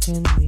talking me,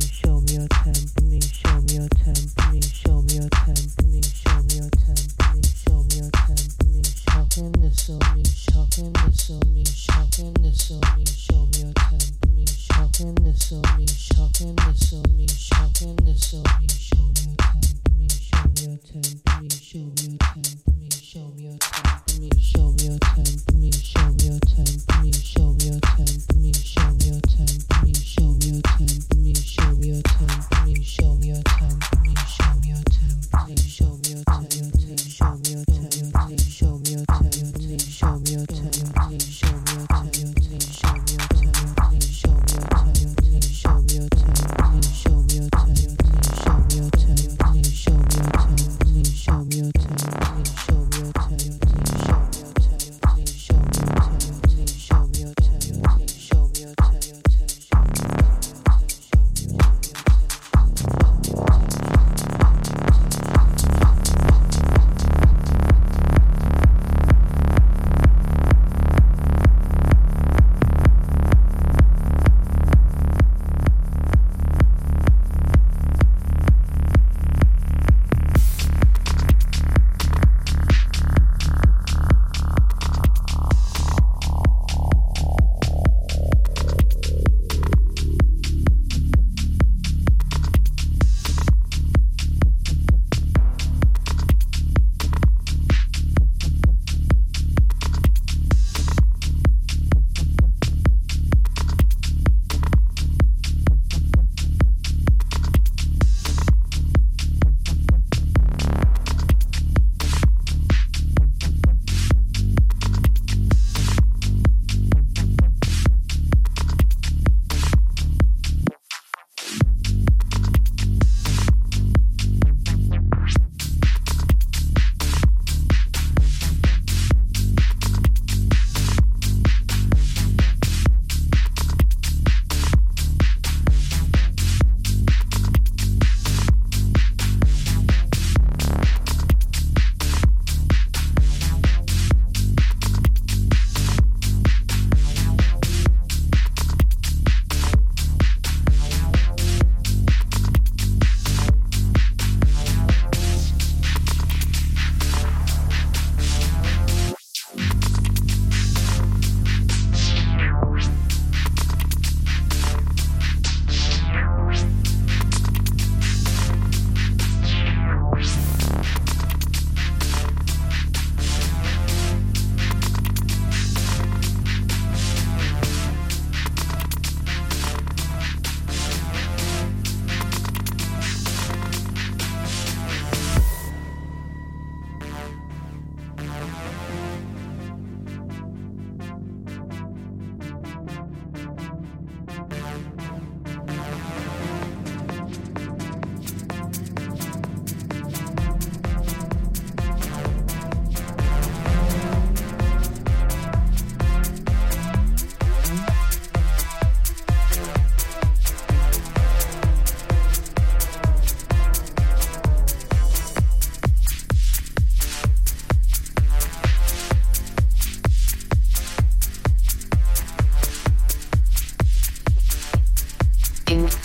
Inc.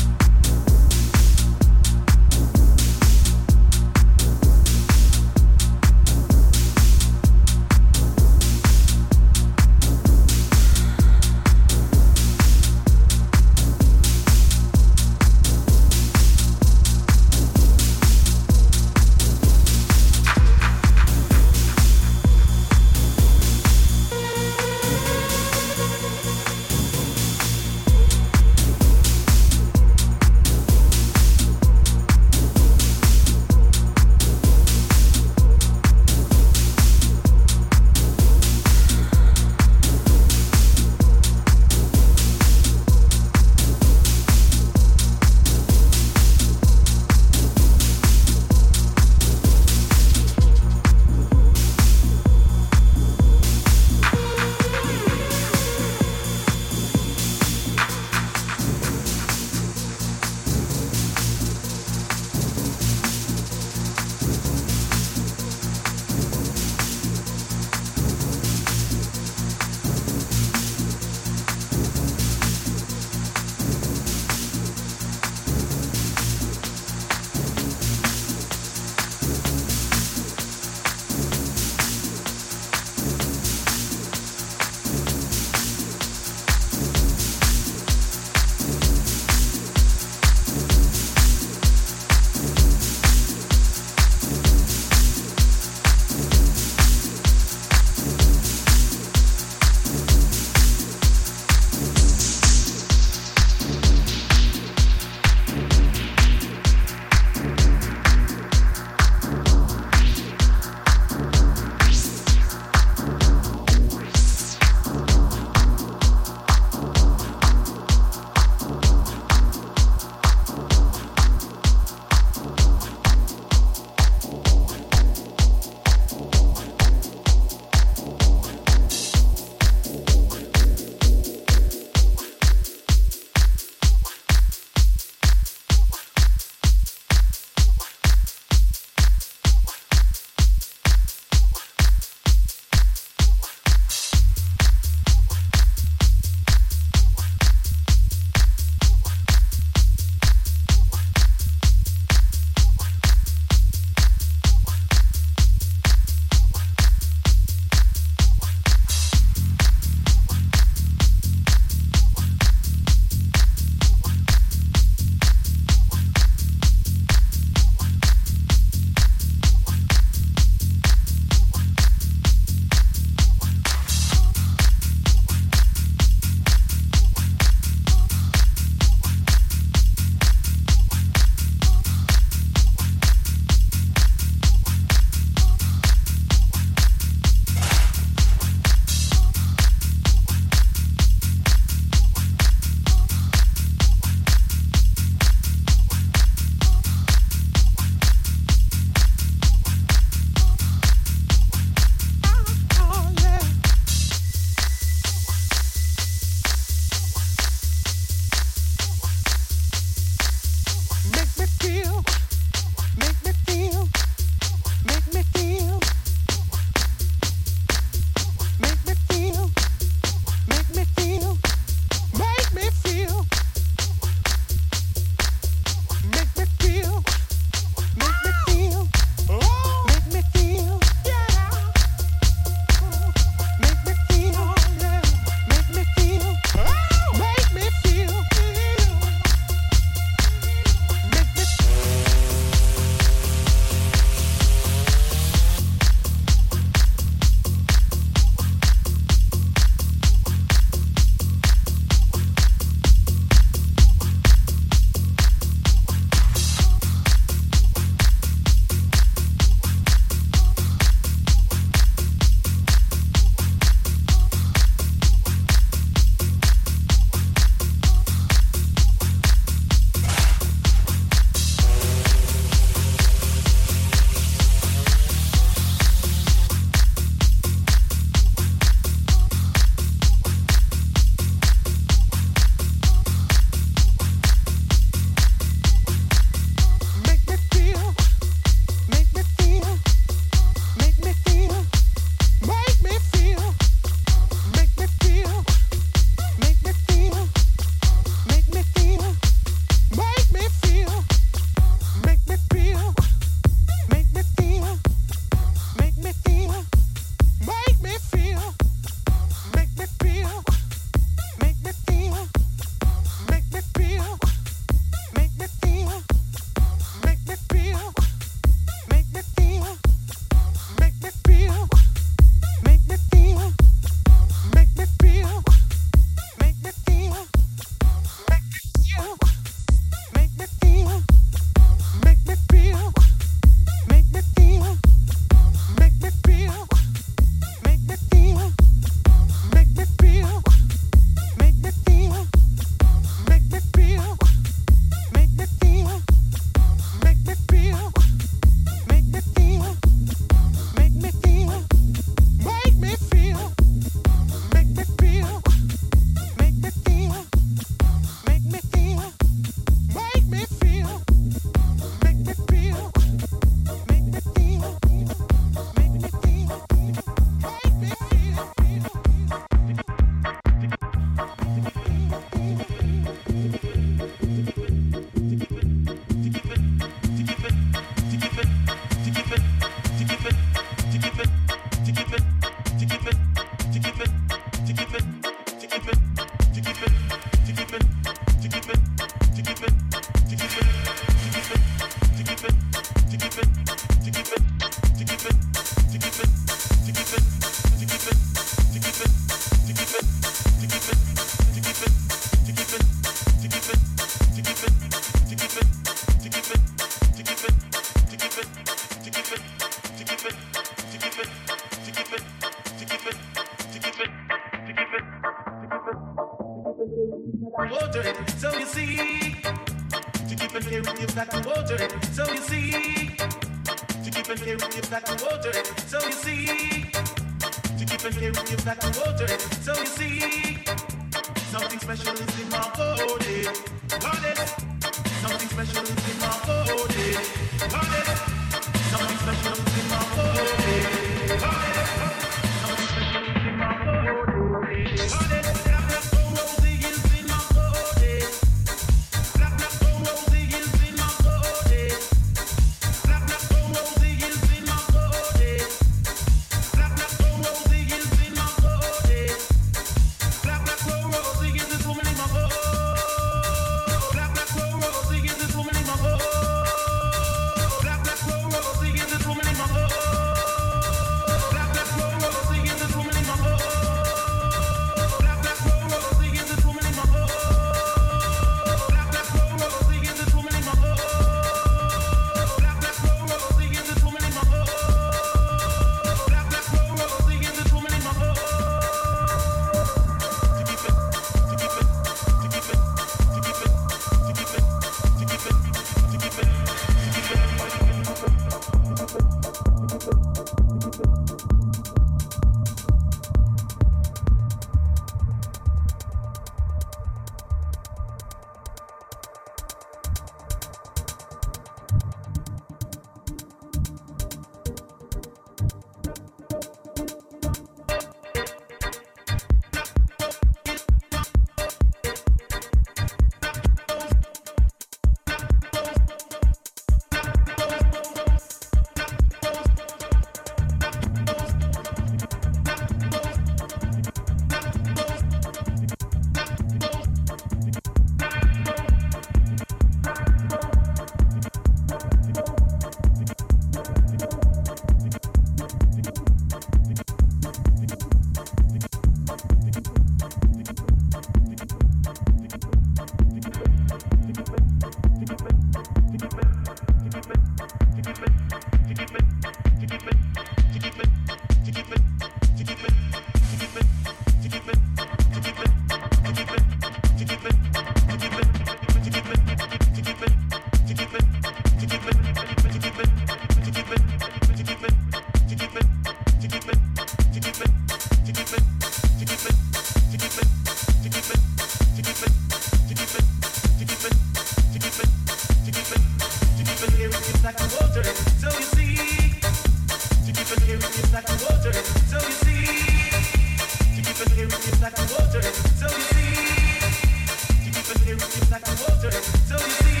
Like water, so you see.